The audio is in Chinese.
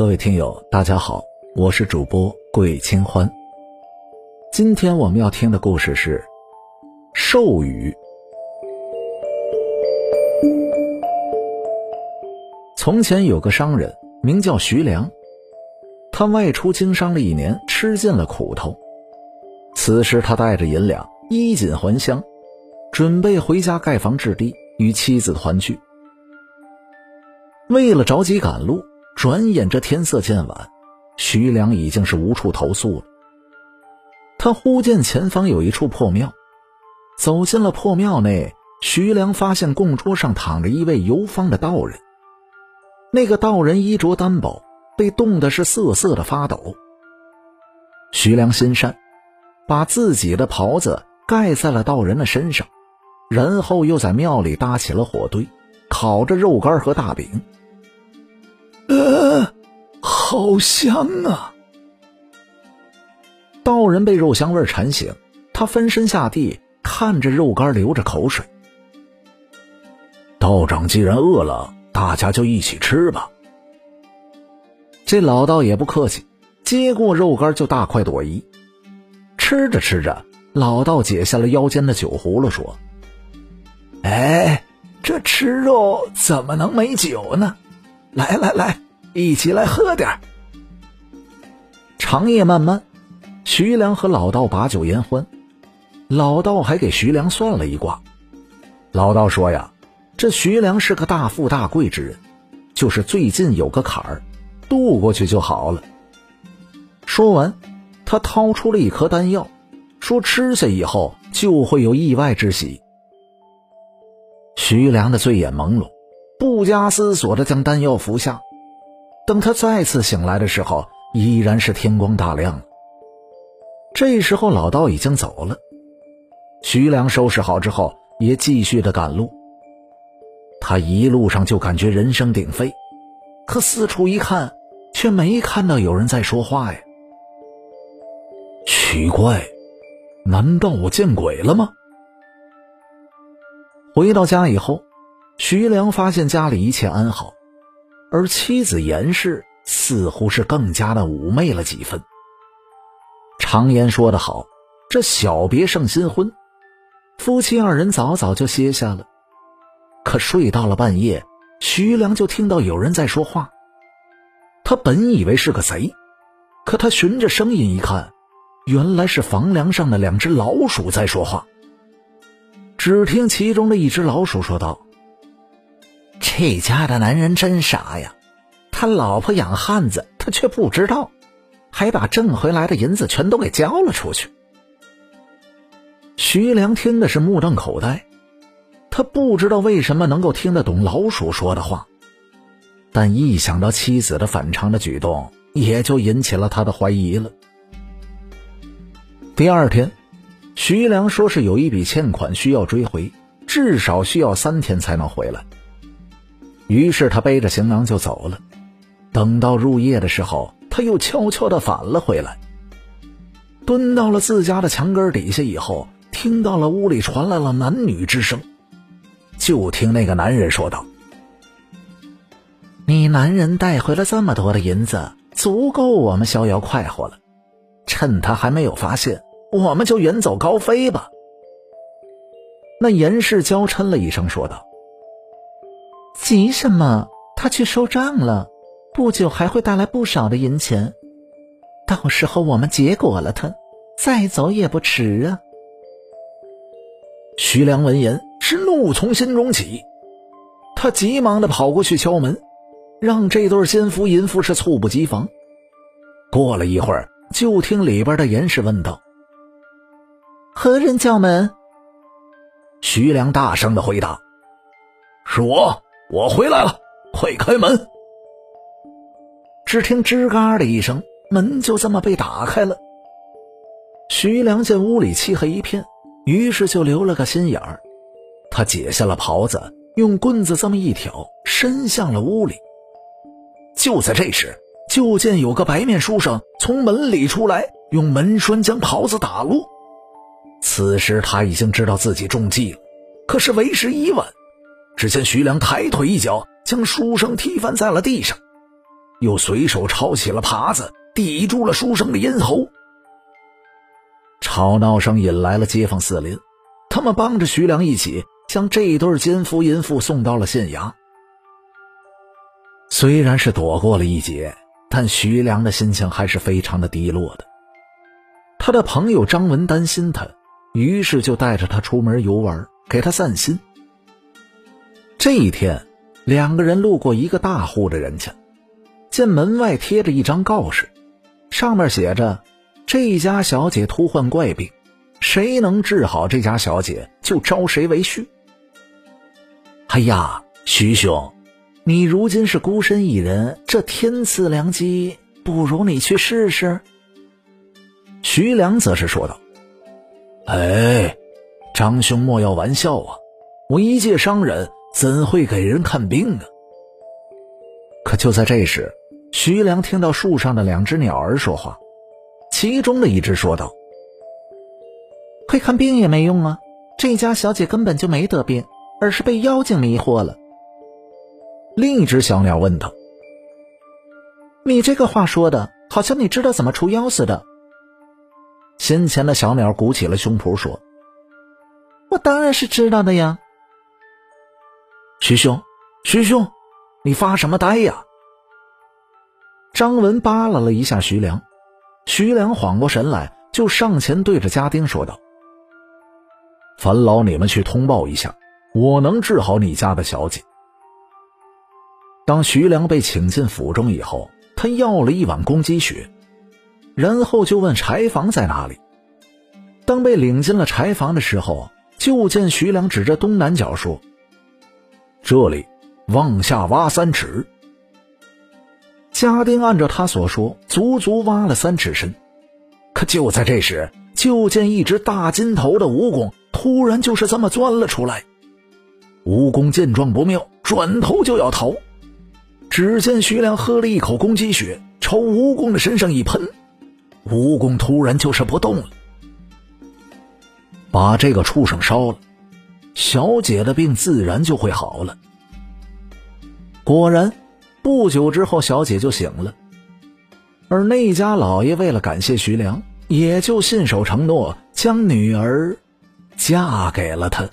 各位听友，大家好，我是主播桂清欢。今天我们要听的故事是《授予》。从前有个商人，名叫徐良，他外出经商了一年，吃尽了苦头。此时他带着银两，衣锦还乡，准备回家盖房置地，与妻子团聚。为了着急赶路。转眼这天色渐晚，徐良已经是无处投宿了。他忽见前方有一处破庙，走进了破庙内，徐良发现供桌上躺着一位游方的道人。那个道人衣着单薄，被冻得是瑟瑟的发抖。徐良心善，把自己的袍子盖在了道人的身上，然后又在庙里搭起了火堆，烤着肉干和大饼。好香啊！道人被肉香味馋醒，他翻身下地，看着肉干流着口水。道长既然饿了，大家就一起吃吧。这老道也不客气，接过肉干就大快朵颐。吃着吃着，老道解下了腰间的酒葫芦，说：“哎，这吃肉怎么能没酒呢？”来来来，一起来喝点长夜漫漫，徐良和老道把酒言欢。老道还给徐良算了一卦。老道说呀，这徐良是个大富大贵之人，就是最近有个坎儿，渡过去就好了。说完，他掏出了一颗丹药，说吃下以后就会有意外之喜。徐良的醉眼朦胧。不加思索的将丹药服下，等他再次醒来的时候，依然是天光大亮了。这时候老道已经走了，徐良收拾好之后，也继续的赶路。他一路上就感觉人声鼎沸，可四处一看，却没看到有人在说话呀。奇怪，难道我见鬼了吗？回到家以后。徐良发现家里一切安好，而妻子严氏似乎是更加的妩媚了几分。常言说得好，这小别胜新婚，夫妻二人早早就歇下了。可睡到了半夜，徐良就听到有人在说话。他本以为是个贼，可他循着声音一看，原来是房梁上的两只老鼠在说话。只听其中的一只老鼠说道。这家的男人真傻呀，他老婆养汉子，他却不知道，还把挣回来的银子全都给交了出去。徐良听的是目瞪口呆，他不知道为什么能够听得懂老鼠说的话，但一想到妻子的反常的举动，也就引起了他的怀疑了。第二天，徐良说是有一笔欠款需要追回，至少需要三天才能回来。于是他背着行囊就走了。等到入夜的时候，他又悄悄的返了回来。蹲到了自家的墙根底下以后，听到了屋里传来了男女之声。就听那个男人说道：“你男人带回了这么多的银子，足够我们逍遥快活了。趁他还没有发现，我们就远走高飞吧。”那严氏娇嗔了一声，说道。急什么？他去收账了，不久还会带来不少的银钱，到时候我们结果了他，再走也不迟啊。徐良闻言是怒从心中起，他急忙的跑过去敲门，让这对奸夫淫妇是猝不及防。过了一会儿，就听里边的严氏问道：“何人叫门？”徐良大声的回答：“是我。”我回来了，快开门！只听吱嘎的一声，门就这么被打开了。徐良见屋里漆黑一片，于是就留了个心眼儿，他解下了袍子，用棍子这么一挑，伸向了屋里。就在这时，就见有个白面书生从门里出来，用门栓将袍子打落。此时他已经知道自己中计了，可是为时已晚。只见徐良抬腿一脚，将书生踢翻在了地上。又随手抄起了耙子，抵住了书生的咽喉。吵闹声引来了街坊四邻，他们帮着徐良一起将这对奸夫淫妇送到了县衙。虽然是躲过了一劫，但徐良的心情还是非常的低落的。他的朋友张文担心他，于是就带着他出门游玩，给他散心。这一天，两个人路过一个大户的人家，见门外贴着一张告示，上面写着：“这家小姐突患怪病，谁能治好这家小姐，就招谁为婿。”哎呀，徐兄！你如今是孤身一人，这天赐良机，不如你去试试。徐良则是说道：“哎，张兄莫要玩笑啊！我一介商人，怎会给人看病啊？”可就在这时，徐良听到树上的两只鸟儿说话，其中的一只说道：“会看病也没用啊，这家小姐根本就没得病，而是被妖精迷惑了。”另一只小鸟问道：“你这个话说的，好像你知道怎么除妖似的。”先前的小鸟鼓起了胸脯说：“我当然是知道的呀。”徐兄，徐兄，你发什么呆呀？张文扒拉了一下徐良，徐良缓过神来，就上前对着家丁说道：“烦劳你们去通报一下，我能治好你家的小姐。”当徐良被请进府中以后，他要了一碗公鸡血，然后就问柴房在哪里。当被领进了柴房的时候，就见徐良指着东南角说：“这里，往下挖三尺。”家丁按照他所说，足足挖了三尺深。可就在这时，就见一只大金头的蜈蚣突然就是这么钻了出来。蜈蚣见状不妙，转头就要逃。只见徐良喝了一口公鸡血，朝蜈蚣的身上一喷，蜈蚣突然就是不动了。把这个畜生烧了，小姐的病自然就会好了。果然，不久之后，小姐就醒了。而那家老爷为了感谢徐良，也就信守承诺，将女儿嫁给了他。